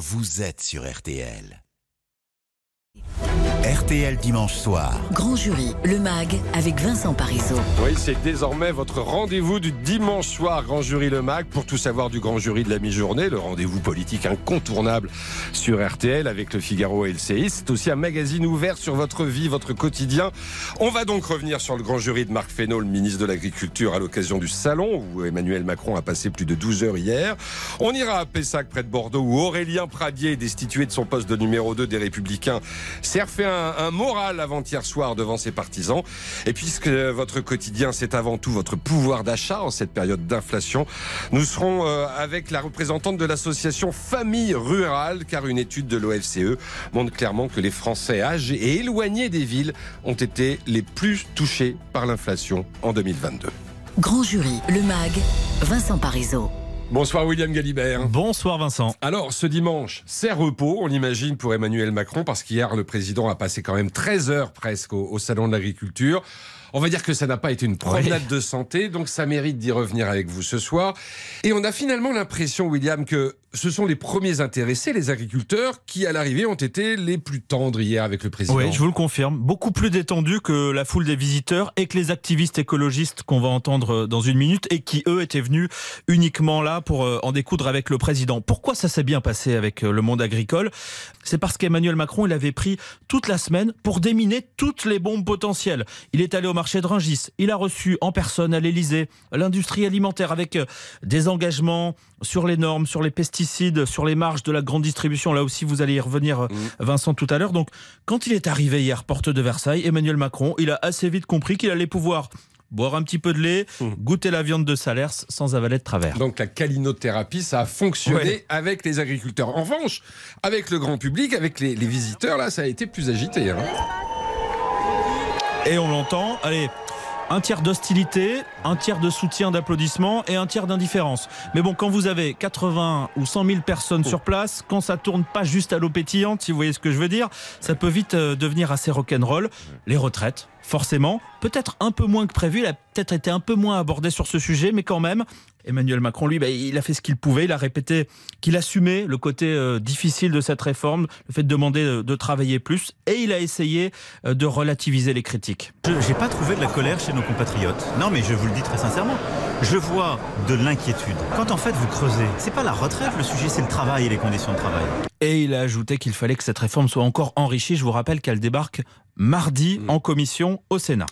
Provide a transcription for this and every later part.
vous êtes sur RTL. RTL dimanche soir. Grand jury, le MAG, avec Vincent Parisot. Oui, c'est désormais votre rendez-vous du dimanche soir, Grand Jury Le MAG, pour tout savoir du Grand Jury de la mi-journée, le rendez-vous politique incontournable sur RTL avec le Figaro et le CI. C'est aussi un magazine ouvert sur votre vie, votre quotidien. On va donc revenir sur le Grand Jury de Marc Fesneau, le ministre de l'Agriculture, à l'occasion du salon où Emmanuel Macron a passé plus de 12 heures hier. On ira à Pessac, près de Bordeaux, où Aurélien Pradier, destitué de son poste de numéro 2 des Républicains, s'est refait un, moral avant-hier soir devant ses partisans. Et puisque votre quotidien, c'est avant tout votre pouvoir d'achat en cette période d'inflation, nous serons euh, avec la représentante de l'association Famille Rurale, car une étude de l'OFCE montre clairement que les Français âgés et éloignés des villes ont été les plus touchés par l'inflation en 2022. Grand jury, le MAG, Vincent Parisot. Bonsoir William Galibert. Bonsoir Vincent. Alors ce dimanche, c'est repos, on l'imagine, pour Emmanuel Macron, parce qu'hier le président a passé quand même 13 heures presque au, Salon de l'Agriculture. On va dire que ça n'a pas été une promenade de santé, donc ça mérite d'y revenir avec vous ce soir. Et on a finalement l'impression, William, que ce sont les premiers intéressés, les agriculteurs, qui à l'arrivée ont été les plus tendres hier avec le président. Oui, je vous le confirme. Beaucoup plus détendus que la foule des visiteurs et que les activistes écologistes qu'on va entendre dans une minute et qui, eux, étaient venus uniquement là pour euh, en découdre avec le président. Pourquoi ça s'est bien passé avec euh, le monde agricole? C'est parce qu'Emmanuel Macron, il avait pris toute la semaine pour déminer toutes les bombes potentielles. Il est allé au marché de Rungis, il a reçu en personne à l'Elysée l'industrie alimentaire avec euh, des engagements sur les normes, sur les pesticides sur les marges de la grande distribution. Là aussi, vous allez y revenir, euh, mm. Vincent, tout à l'heure. Donc, quand il est arrivé hier, porte de Versailles, Emmanuel Macron, il a assez vite compris qu'il allait pouvoir boire un petit peu de lait, mm. goûter la viande de Salers sans avaler de travers. Donc la calinothérapie, ça a fonctionné avec les agriculteurs. En revanche, avec le grand public, avec les, visiteurs, là, ça a été plus agité. Hein. Et on l'entend. Allez, un tiers d'hostilité, un tiers de soutien, d'applaudissements et un tiers d'indifférence. Mais bon, quand vous avez 80 ou 100 000 personnes sur place, quand ça tourne pas juste à l'eau pétillante, si vous voyez ce que je veux dire, ça peut vite euh, devenir assez rock'n'roll. Les retraites, forcément, peut-être un peu moins que prévu, il a peut-être été un peu moins abordé sur ce sujet, mais quand même, Emmanuel Macron, lui, bah, il a fait ce qu'il pouvait. Il a répété qu'il assumait le côté euh, difficile de cette réforme, le fait de demander de, travailler plus, et il a essayé euh, de relativiser les critiques. Je n'ai pas trouvé de la colère chez nos compatriotes. Non, mais je vous le dis très sincèrement. Je vois de l'inquiétude. Quand en fait vous creusez, c'est pas la retraite le sujet, c'est le travail et les conditions de travail. Et il a ajouté qu'il fallait que cette réforme soit encore enrichie. Je vous rappelle qu'elle débarque mardi mm. en commission au Sénat.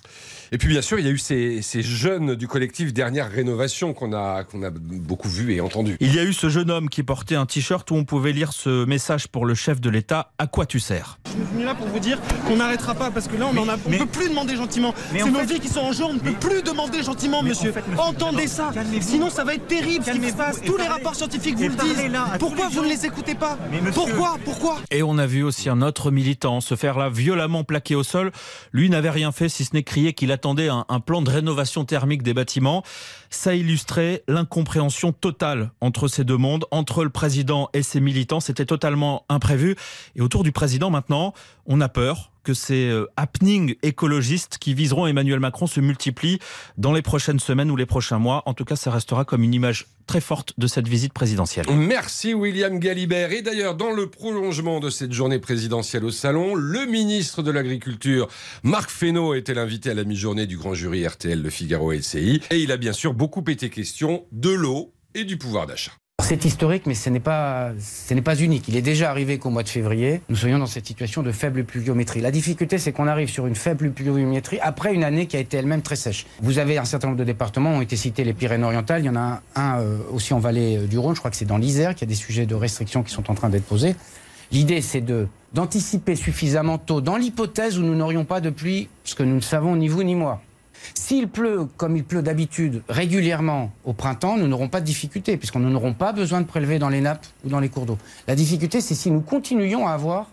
Et puis bien sûr, il y a eu ces, jeunes du collectif Dernière Rénovation qu'on a, qu'on a beaucoup vu et entendu. Il y a eu ce jeune homme qui portait un t-shirt où on pouvait lire ce message pour le chef de l'État À quoi tu sers? Je suis venu là pour vous dire qu'on n'arrêtera pas parce que là, on ne peut plus demander gentiment. C'est nos vies qui sont en jeu, on ne peut plus demander gentiment, monsieur. Entendez ça, sinon ça va être terrible ce qui se passe. Tous les rapports scientifiques vous le disent. Pourquoi vous ne les écoutez pas? Pourquoi? Pourquoi? Et on a vu aussi un autre militant se faire là violemment plaquer Lui n'avait rien fait si ce n'est crier qu'il attendait un, plan de rénovation thermique des bâtiments. Ça illustrait l'incompréhension totale entre ces deux mondes, entre le président et ses militants. C'était totalement imprévu. Et autour du président maintenant, on a peur que ces euh, happenings écologistes qui viseront Emmanuel Macron se multiplient dans les prochaines semaines ou les prochains mois. En tout cas, ça restera comme une image très forte de cette visite présidentielle. Merci William Galibert. Et d'ailleurs, dans le prolongement de cette journée présidentielle au Salon, le ministre de l'Agriculture, Marc Fesneau, était l'invité à la mi-journée du grand jury RTL Le Figaro LCI. Et il a bien sûr beaucoup été question de l'eau et du pouvoir d'achat. C'est historique, mais ce n'est pas, unique. Il est déjà arrivé qu'au mois de février, nous soyons dans cette situation de faible pluviométrie. La difficulté, c'est qu'on arrive sur une faible pluviométrie après une année qui a été elle-même très sèche. Vous avez un certain nombre de départements, ont été cités les Pyrénées-Orientales. Il y en a un, euh, aussi en vallée euh, du Rhône, je crois que c'est dans l'Isère, qu'il y a des sujets de restriction qui sont en train d'être posés. L'idée, c'est d'anticiper suffisamment tôt, dans l'hypothèse où nous n'aurions pas de pluie, ce que nous ne savons ni vous ni moi. S'il pleut comme il pleut d'habitude régulièrement au printemps, nous n'aurons pas de difficulté, puisqu'on n'aurons pas besoin de prélever dans les nappes ou dans les cours d'eau. La difficulté, c'est si nous continuions à avoir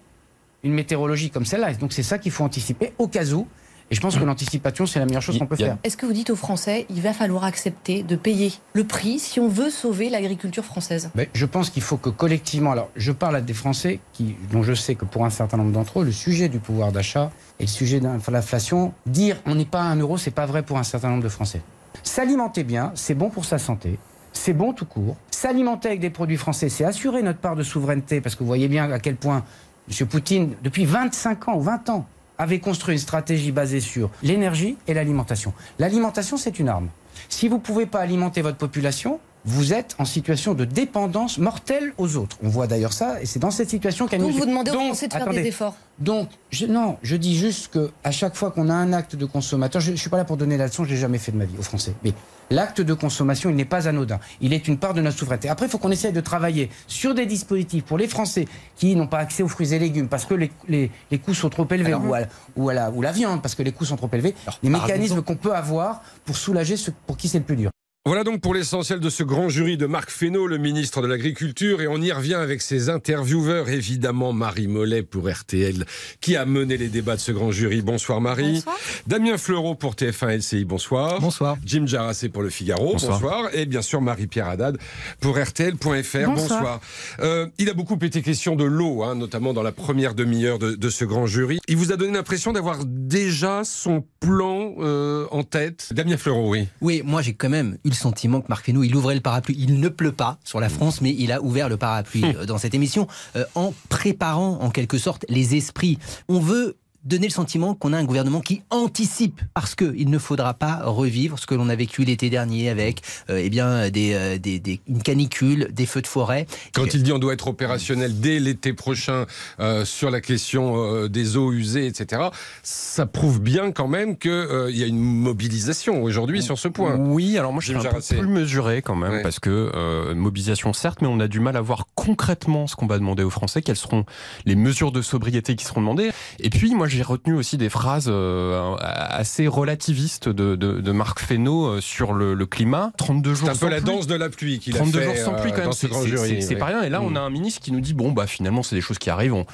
une météorologie comme celle-là. Donc c'est ça qu'il faut anticiper au cas où. Et je pense que l'anticipation, c'est la meilleure chose qu'on peut faire. Est-ce que vous dites aux Français, il va falloir accepter de payer le prix si on veut sauver l'agriculture française? Mais Je pense qu'il faut que collectivement, alors je parle à des Français qui, dont je sais que pour un certain nombre d'entre eux, le sujet du pouvoir d'achat et le sujet de l'inflation, dire on n'est pas à un euro, c'est pas vrai pour un certain nombre de Français. S'alimenter bien, c'est bon pour sa santé, c'est bon tout court. S'alimenter avec des produits français, c'est assurer notre part de souveraineté, parce que vous voyez bien à quel point M. Poutine, depuis 25 ans ou 20 ans, avait construit une stratégie basée sur l'énergie et l'alimentation. L'alimentation, c'est une arme. Si vous ne pouvez pas alimenter votre population, vous êtes en situation de dépendance mortelle aux autres. On voit d'ailleurs ça, et c'est dans cette situation qu'elle nous... Donc vous demandez aux Français de faire des efforts donc, je, non, je dis juste qu'à chaque fois qu'on a un acte de consommateur, je ne suis pas là pour donner la leçon, je l'ai jamais fait de ma vie aux Français. Mais l'acte de consommation, il n'est pas anodin. Il est une part de notre souveraineté. Après, il faut qu'on essaye de travailler sur des dispositifs pour les Français qui n'ont pas accès aux fruits et légumes parce que les, les, les coûts sont trop élevés, ou, à, ou, à la, ou, la, viande parce que les coûts sont trop élevés. les mécanismes qu'on peut avoir pour soulager ceux pour qui c'est le plus dur. Voilà donc pour l'essentiel de ce grand jury de Marc Fesneau, le ministre de l'Agriculture, et on y revient avec ses intervieweurs, évidemment Marie Mollet pour RTL, qui a mené les débats de ce grand jury. Bonsoir Marie. Bonsoir. Damien Fleureau pour TF1 LCI, bonsoir. Bonsoir. Jim Jarassé pour Le Figaro, bonsoir. Et bien sûr Marie-Pierre Haddad pour RTL.fr, bonsoir. Euh, il a beaucoup été question de l'eau, hein, notamment dans la première demi-heure de, de, ce grand jury. Il vous a donné l'impression d'avoir déjà son plan euh, en tête. Damien Fleureau, oui. Oui, moi j'ai quand même eu sentiment que Marc Fesneau, il ouvrait le parapluie. Il ne pleut pas sur la France, mais il a ouvert le parapluie euh, dans cette émission euh, en préparant en quelque sorte les esprits. On veut donner le sentiment qu'on a un gouvernement qui anticipe parce qu'il ne faudra pas revivre ce que l'on a vécu l'été dernier avec euh, eh bien, des, euh, des, des, une canicule, des feux de forêt. Quand il dit on doit être opérationnel dès l'été prochain euh, sur la question euh, des eaux usées, etc., ça prouve bien quand même qu'il euh, y a une mobilisation aujourd'hui sur ce point. Oui, alors moi je suis un peu plus mesuré quand même ouais. parce que euh, mobilisation certes, mais on a du mal à voir concrètement ce qu'on va demander aux Français, quelles seront les mesures de sobriété qui seront demandées. Et puis moi j'ai retenu aussi des phrases euh, assez relativistes de, de, de Marc Fesneau euh, sur le, le, climat. 32 jours C'est un peu la danse de la pluie qu'il a fait. 32 jours sans pluie, quand même. C'est pas rien. Et là, on a un ministre qui nous dit bon, bah finalement, c'est des choses qui arrivent. On,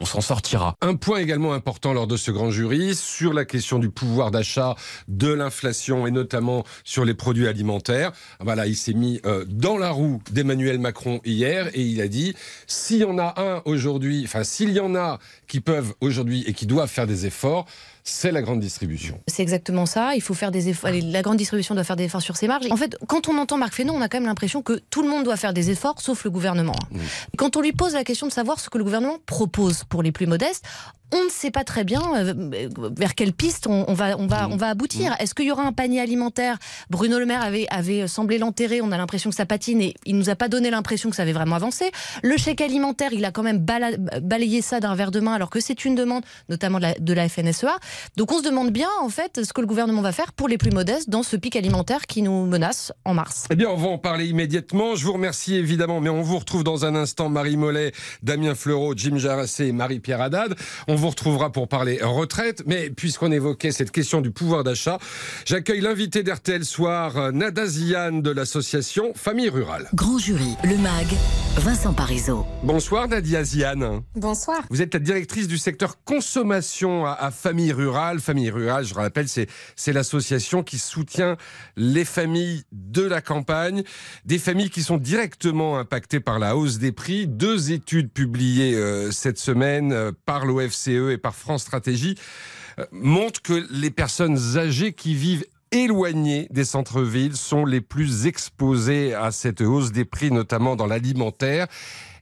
on s'en sortira. Un point également important lors de ce grand jury sur la question du pouvoir d'achat, de l'inflation et notamment sur les produits alimentaires. Voilà, il s'est mis euh, dans la roue d'Emmanuel Macron hier et il a dit s'il y en a un aujourd'hui, enfin s'il y en a qui peuvent aujourd'hui et qui doivent faire des efforts, c'est la grande distribution. C'est exactement ça. Il faut faire des efforts. La grande distribution doit faire des efforts sur ses marges. En fait, quand on entend Marc Fesneau, on a quand même l'impression que tout le monde doit faire des efforts, sauf le gouvernement. Quand on lui pose la question de savoir ce que le gouvernement propose pour les plus modestes, on ne sait pas très bien euh, vers quelle piste on, on, va, on, va, on va aboutir. Est-ce qu'il y aura un panier alimentaire? Bruno Le Maire avait, avait semblé l'enterrer. On a l'impression que ça patine et il nous a pas donné l'impression que ça avait vraiment avancé. Le chèque alimentaire, il a quand même bala, balayé ça d'un verre de main alors que c'est une demande, notamment de la, de la FNSEA. Donc on se demande bien en fait ce que le gouvernement va faire pour les plus modestes dans ce pic alimentaire qui nous menace en mars. Eh bien, on va en parler immédiatement. Je vous remercie évidemment, mais on vous retrouve dans un instant Marie Mollet, Damien Fleureau, Jim Jarassé et Marie-Pierre Haddad. On vous retrouvera pour parler retraite, mais puisqu'on évoquait cette question du pouvoir d'achat, j'accueille l'invité d'RTL Soir, Nada Ziane de l'association Famille Rurale. Grand jury, le MAG, Vincent Parisot. Bonsoir Nadia Ziane. Bonsoir. Vous êtes la directrice du secteur consommation à, à Famille Rurale. Famille Rurale, je rappelle, c'est l'association qui soutient les familles de la campagne, des familles qui sont directement impactées par la hausse des prix. Deux études publiées euh, cette semaine euh, par l'OFCE et par France Stratégie euh, montrent que les personnes âgées qui vivent éloignées des centres-villes sont les plus exposées à cette hausse des prix, notamment dans l'alimentaire.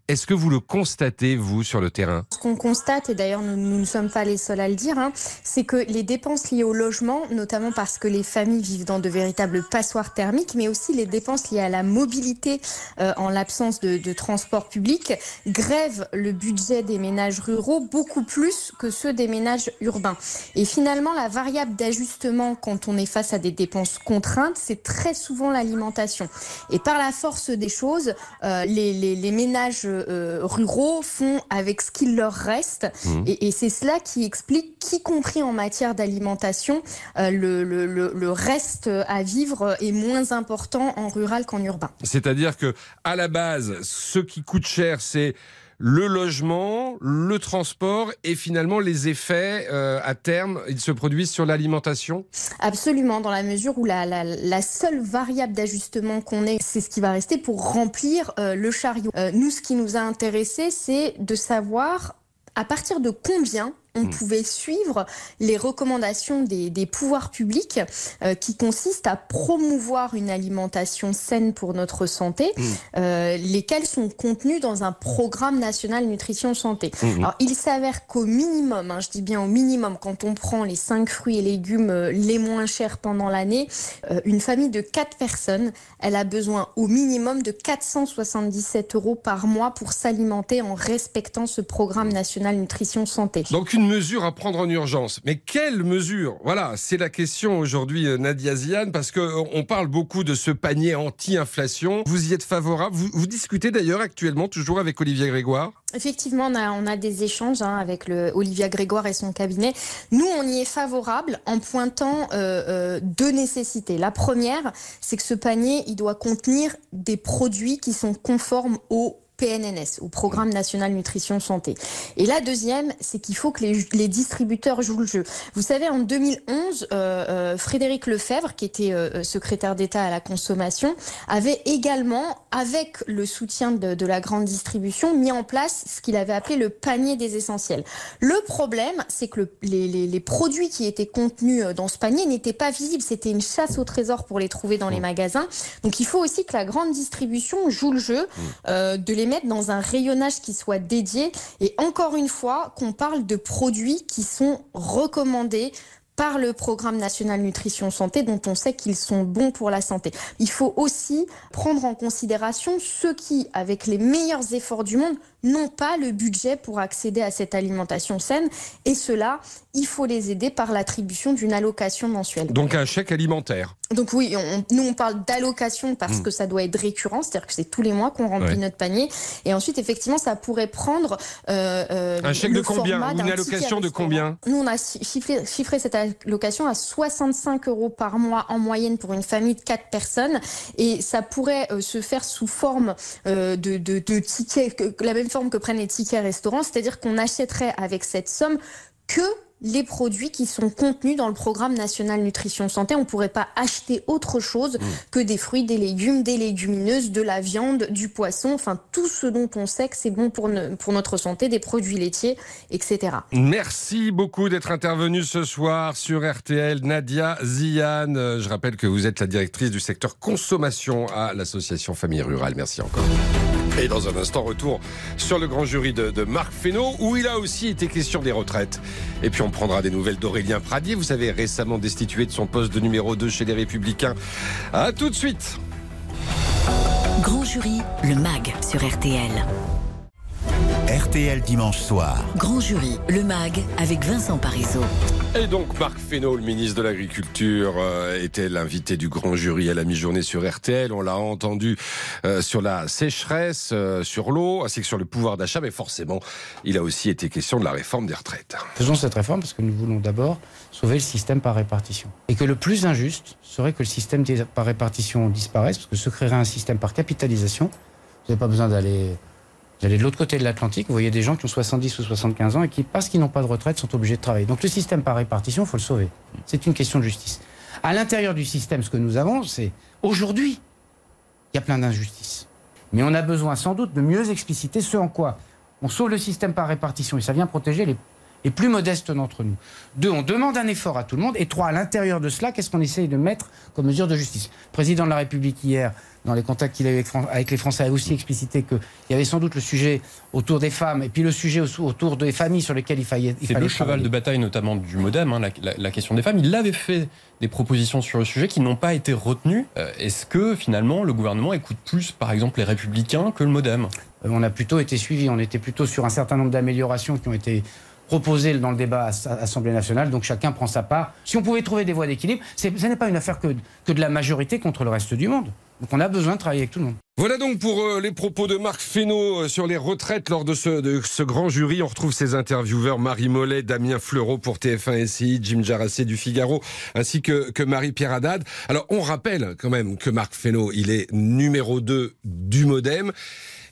Est-ce que vous le constatez, vous, sur le terrain? Ce qu'on constate, et d'ailleurs nous, ne sommes pas les seuls à le dire, hein, c'est que les dépenses liées au logement, notamment parce que les familles vivent dans de véritables passoires thermiques, mais aussi les dépenses liées à la mobilité euh, en l'absence de, de transport public, grèvent le budget des ménages ruraux beaucoup plus que ceux des ménages urbains. Et finalement, la variable d'ajustement quand on est face à des dépenses contraintes, c'est très souvent l'alimentation. Et par la force des choses, euh, les, les, les ménages euh, ruraux font avec ce qu'il leur reste. Mmh. Et, et c'est cela qui explique qu'y compris en matière d'alimentation, euh, le, le, le, reste à vivre est moins important en rural qu'en urbain. C'est-à-dire que à la base, ce qui coûte cher, c'est le logement, le transport et finalement les effets euh, à terme, ils se produisent sur l'alimentation? Absolument, dans la mesure où la, seule variable d'ajustement qu'on ait, c'est ce qui va rester pour remplir euh, le chariot. Euh, nous, ce qui nous a intéressé, c'est de savoir à partir de combien on mm. pouvait suivre les recommandations des, pouvoirs publics euh, qui consistent à promouvoir une alimentation saine pour notre santé, mm. euh, lesquelles sont contenues dans un programme national nutrition santé. Mm, Alors, il s'avère qu'au minimum, hein, je dis bien au minimum, quand on prend les cinq fruits et légumes euh, les moins chers pendant l'année, une famille de quatre personnes, elle a besoin au minimum de 477 euros par mois pour s'alimenter en respectant ce programme national nutrition santé. Donc une mesure à prendre en urgence. Mais quelle mesure? Voilà, c'est la question aujourd'hui, euh, Nadia Ziane, parce qu'on euh, parle beaucoup de ce panier anti-inflation. Vous y êtes favorable? Vous, discutez d'ailleurs actuellement toujours avec Olivier Grégoire? Effectivement, on a, des échanges hein, avec le Olivia Grégoire et son cabinet. Nous, on y est favorable en pointant euh, deux nécessités. La première, c'est que ce panier, il doit contenir des produits qui sont conformes aux PNNS, au Programme National Nutrition Santé. Et la deuxième, c'est qu'il faut que les, distributeurs jouent le jeu. Vous savez, en 2011, euh, euh, Frédéric Lefebvre, qui était euh, secrétaire d'État à la consommation, avait également, avec le soutien de, la grande distribution, mis en place ce qu'il avait appelé le panier des essentiels. Le problème, c'est que les, produits qui étaient contenus dans ce panier n'étaient pas visibles. C'était une chasse au trésor pour les trouver dans les magasins. Donc il faut aussi que la grande distribution joue le jeu de les mettre dans un rayonnage qui soit dédié et encore une fois qu'on parle de produits qui sont recommandés par le programme national nutrition santé dont on sait qu'ils sont bons pour la santé. Il faut aussi prendre en considération ceux qui, avec les meilleurs efforts du monde, n'ont pas le budget pour accéder à cette alimentation saine. Et cela, il faut les aider par l'attribution d'une allocation mensuelle. Donc un chèque alimentaire. Donc oui, nous on parle d'allocation parce hmm. que ça doit être récurrent, c'est-à-dire que c'est tous les mois qu'on remplit notre panier. Et ensuite, effectivement, ça pourrait prendre euh, euh un chèque de combien Une allocation de combien Nous, on a chiffré, chiffré, cette allocation à 65 euros par mois en moyenne pour une famille de 4 personnes. Et ça pourrait euh, se faire sous forme de, de, de tickets, la même forme que prennent les tickets restaurants, c'est-à-dire qu'on achèterait avec cette somme que les produits qui sont contenus dans le programme national nutrition santé. On ne pourrait pas acheter autre chose mmh. que des fruits, des légumes, des légumineuses, de la viande, du poisson, enfin tout ce dont on sait que c'est bon pour, pour notre santé, des produits laitiers, etc. Merci beaucoup d'être intervenu ce soir sur RTL. Nadia Ziane, je rappelle que vous êtes la directrice du secteur consommation à l'association Famille Rurale. Merci encore. Et dans un instant, retour sur le grand jury de, Marc Fesneau, où il a aussi été question des retraites. Et puis on prendra des nouvelles d'Aurélien Pradier, vous savez, récemment destitué de son poste de numéro 2 chez les Républicains. A tout de suite. Grand jury, le MAG sur RTL. RTL dimanche soir. Grand jury, le MAG avec Vincent Parisot. Et donc Marc Fesneau, le ministre de l'Agriculture, euh, était l'invité du grand jury à la mi-journée sur RTL. On l'a entendu euh, sur la sécheresse, euh, sur l'eau, ainsi que sur le pouvoir d'achat, mais forcément, il a aussi été question de la réforme des retraites. Faisons cette réforme parce que nous voulons d'abord sauver le système par répartition. Et que le plus injuste serait que le système par répartition disparaisse, parce que se créerait un système par capitalisation. Vous n'avez pas besoin d'aller vous allez de l'autre côté de l'Atlantique, vous voyez des gens qui ont 70 ou 75 ans et qui, parce qu'ils n'ont pas de retraite, sont obligés de travailler. Donc le système par répartition, il faut le sauver. C'est une question de justice. À l'intérieur du système, ce que nous avons, c'est aujourd'hui, il y a plein d'injustices. Mais on a besoin sans doute de mieux expliciter ce en quoi on sauve le système par répartition et ça vient protéger les, les plus modestes d'entre nous. Deux, on demande un effort à tout le monde. Et trois, à l'intérieur de cela, qu'est-ce qu'on essaye de mettre comme mesure de justice? Le président de la République hier dans les contacts qu'il a eu avec, les Français, a aussi explicité qu'il y avait sans doute le sujet autour des femmes et puis le sujet autour des familles sur lesquelles il fallait. C'est le cheval de bataille notamment du MoDem, hein, la, question des femmes. Il avait fait des propositions sur le sujet qui n'ont pas été retenues. Euh, est-ce que finalement le gouvernement écoute plus, par exemple, les Républicains que le MoDem? Euh, On a plutôt été suivi. On était plutôt sur un certain nombre d'améliorations qui ont été proposé dans le débat à l'Assemblée nationale, donc chacun prend sa part. Si on pouvait trouver des voies d'équilibre, ce n'est pas une affaire que, que de la majorité contre le reste du monde. Donc on a besoin de travailler avec tout le monde. Voilà donc pour euh, les propos de Marc Fesneau euh, sur les retraites lors de ce, grand jury. On retrouve ses intervieweurs Marie Mollet, Damien Fleureau pour TF1 SI, Jim Jarassé du Figaro, ainsi que, que Marie-Pierre Haddad. Alors on rappelle quand même que Marc Fesneau, il est numéro 2 du Modem.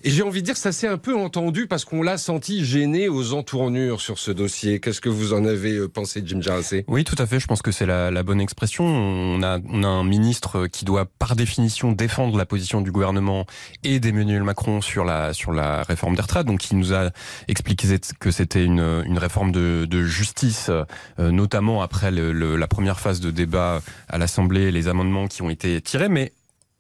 Et j'ai envie de dire, ça s'est un peu entendu parce qu'on l'a senti gêné aux entournures sur ce dossier. Qu'est-ce que vous en avez euh, pensé, Jim Jarassé Oui, tout à fait. Je pense que c'est la, la, bonne expression. On a, on a un ministre qui doit, par définition, défendre la position du gouvernement et d'Emmanuel Macron sur la, sur la réforme des retraites. Donc, il nous a expliqué que c'était une, une réforme de, de justice, euh, notamment après le, le, la première phase de débat à l'Assemblée, les amendements qui ont été tirés. Mais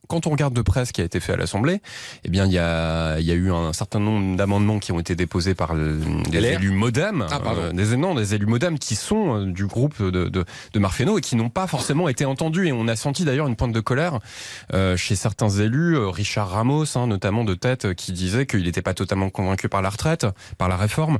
quand on regarde de près ce qui a été fait à l'Assemblée, eh bien, il y a, il y a eu un certain nombre d'amendements qui ont été déposés par des élus MoDem, ah, euh, des, non, des élus MoDem qui sont euh, du groupe de, de, de Marc Fesneau et qui n'ont pas forcément été entendus. Et on a senti d'ailleurs une pointe de colère euh, chez certains élus, euh, Richard Ramos, hein, notamment de tête, qui disait qu'il n'était pas totalement convaincu par la retraite, par la réforme.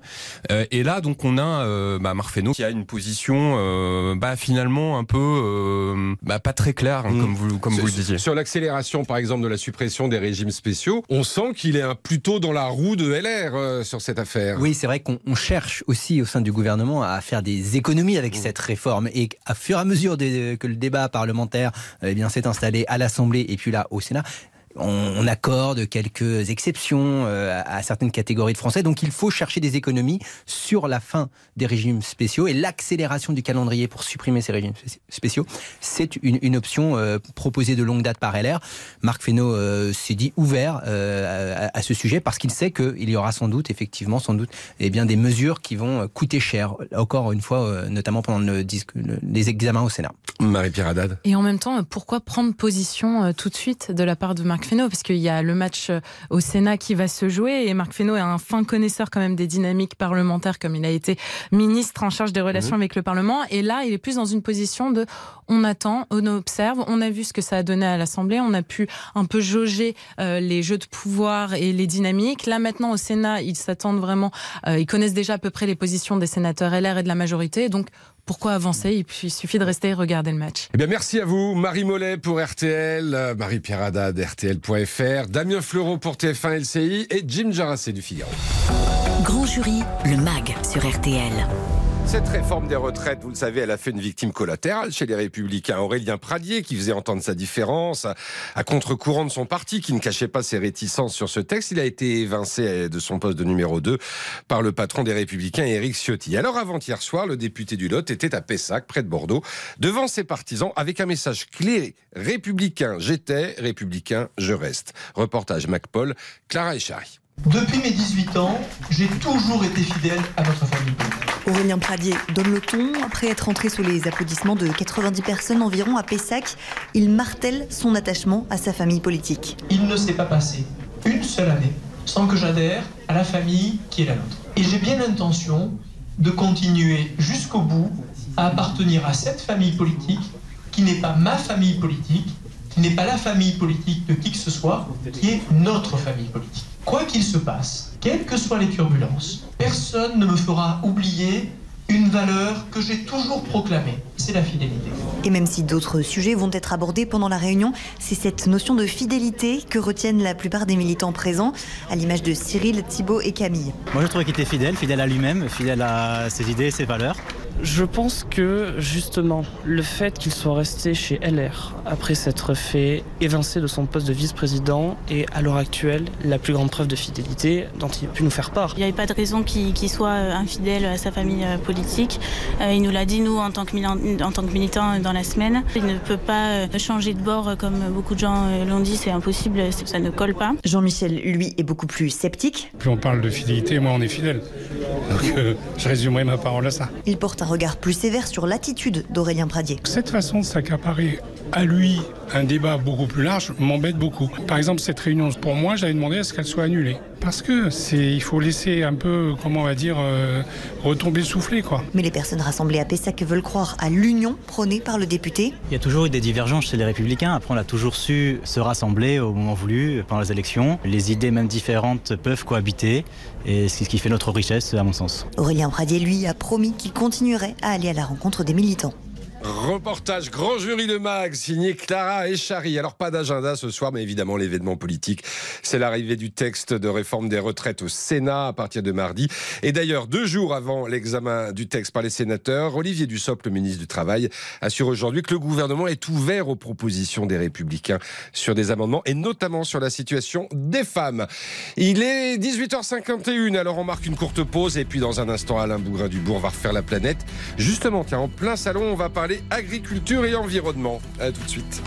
Euh, et là, donc, on a euh, bah, Marc Fesneau qui a une position, bah, finalement, un peu bah, pas très claire, hein, mmh. comme vous, comme vous le disiez. Sur l'accélération par exemple, de la suppression des régimes spéciaux, on sent qu'il est un, plutôt dans la roue de LR euh, sur cette affaire. Oui, c'est vrai qu'on cherche aussi au sein du gouvernement à faire des économies avec mmh. cette réforme. Et à fur et à mesure que le débat parlementaire eh bien s'est installé à l'Assemblée et puis là au Sénat, on, accorde quelques exceptions euh, à certaines catégories de Français. Donc il faut chercher des économies sur la fin des régimes spéciaux et l'accélération du calendrier pour supprimer ces régimes spéciaux. C'est une, option euh, proposée de longue date par LR. Marc Fesneau euh, s'est dit ouvert à, ce sujet parce qu'il sait qu'il y aura sans doute, effectivement, sans doute, eh bien, des mesures qui vont coûter cher. Encore une fois, notamment pendant le, les examens au Sénat. Marie-Pierre Haddad. Et en même temps, pourquoi prendre position tout de suite de la part de Marc Fesneau, parce qu'il y a le match euh, au Sénat qui va se jouer et Marc Fesneau est un fin connaisseur quand même des dynamiques parlementaires, comme il a été ministre en charge des relations mmh. avec le Parlement. Et là, il est plus dans une position de on attend, on observe, on a vu ce que ça a donné à l'Assemblée, on a pu un peu jauger euh, les jeux de pouvoir et les dynamiques. Là maintenant au Sénat, ils s'attendent vraiment, euh, ils connaissent déjà à peu près les positions des sénateurs LR et de la majorité, donc pourquoi avancer Il suffit de rester et regarder le match. Eh bien, merci à vous, Marie Mollet pour RTL, euh, Marie-Pierre Haddad, RTL.fr, Damien Fleureau pour TF1 LCI et Jim Jarassé du Figaro. Grand jury, le MAG sur RTL. Cette réforme des retraites, vous le savez, elle a fait une victime collatérale chez les Républicains. Aurélien Pradier, qui faisait entendre sa différence, à contre-courant de son parti, qui ne cachait pas ses réticences sur ce texte, il a été évincé de son poste de numéro 2 par le patron des Républicains, Éric Ciotti. Alors, avant-hier soir, le député du Lot était à Pessac, près de Bordeaux, devant ses partisans, avec un message clé républicain, j'étais, républicain, je reste. Reportage MacPaul, Clara Echari. Depuis mes 18 ans, j'ai toujours été fidèle à notre famille Aurélien Pradier donne le ton. Après être entré sous les applaudissements de 90 personnes environ à Pessac, il martèle son attachement à sa famille politique. Il ne s'est pas passé une seule année sans que j'adhère à la famille qui est la nôtre. Et j'ai bien l'intention de continuer jusqu'au bout à appartenir à cette famille politique qui n'est pas ma famille politique, qui n'est pas la famille politique de qui que ce soit, qui est notre famille politique. Quoi qu'il se passe, quelles que soient les turbulences, personne ne me fera oublier une valeur que j'ai toujours proclamée, c'est la fidélité. Et même si d'autres sujets vont être abordés pendant la réunion, c'est cette notion de fidélité que retiennent la plupart des militants présents, à l'image de Cyril, Thibault et Camille. Moi je trouvais qu'il était fidèle, fidèle à lui-même, fidèle à ses idées et ses valeurs. Je pense que justement le fait qu'il soit resté chez LR après s'être fait évincer de son poste de vice-président est à l'heure actuelle la plus grande preuve de fidélité dont il a pu nous faire part. Il n'y avait pas de raison qu'il soit euh, infidèle à sa famille euh, politique. Euh, il nous l'a dit nous en tant, que, en tant que militant dans la semaine. Il ne peut pas changer de bord comme beaucoup de gens l'ont dit, c'est impossible, ça ne colle pas. Jean-Michel, lui, est beaucoup plus sceptique. Plus on parle de fidélité, moins on est fidèle. Donc je résumerai ma parole à ça. Il porte un regard plus sévère sur l'attitude d'Aurélien Pradier. Cette façon de s'accaparer à lui un débat beaucoup plus large m'embête beaucoup. Par exemple, cette réunion, pour moi, j'avais demandé à ce qu'elle soit annulée. Parce que c'est, il faut laisser un peu, comment on va dire, euh, retomber souffler, quoi. Mais les personnes rassemblées à Pessac veulent croire à l'union prônée par le député. Il y a toujours eu des divergences chez les Républicains. Après, on a toujours su se rassembler au moment voulu pendant les élections. Les idées, même différentes, peuvent cohabiter. Et c'est ce qui fait notre richesse, à mon sens. Aurélien Pradier, lui, a promis qu'il continuerait à aller à la rencontre des militants. Reportage Grand Jury de Mag, signé Clara Echari. Alors pas d'agenda ce soir, mais évidemment l'événement politique, c'est l'arrivée du texte de réforme des retraites au Sénat à partir de mardi. Et d'ailleurs, deux jours avant l'examen du texte par les sénateurs, Olivier Dussopt, le ministre du Travail, assure aujourd'hui que le gouvernement est ouvert aux propositions des Républicains sur des amendements et notamment sur la situation des femmes. Il est 18h51, alors on marque une courte pause et puis dans un instant, Alain Bougrain-Dubourg va refaire la planète. Justement, tiens, en plein salon, on va parler agriculture et environnement. A tout de suite.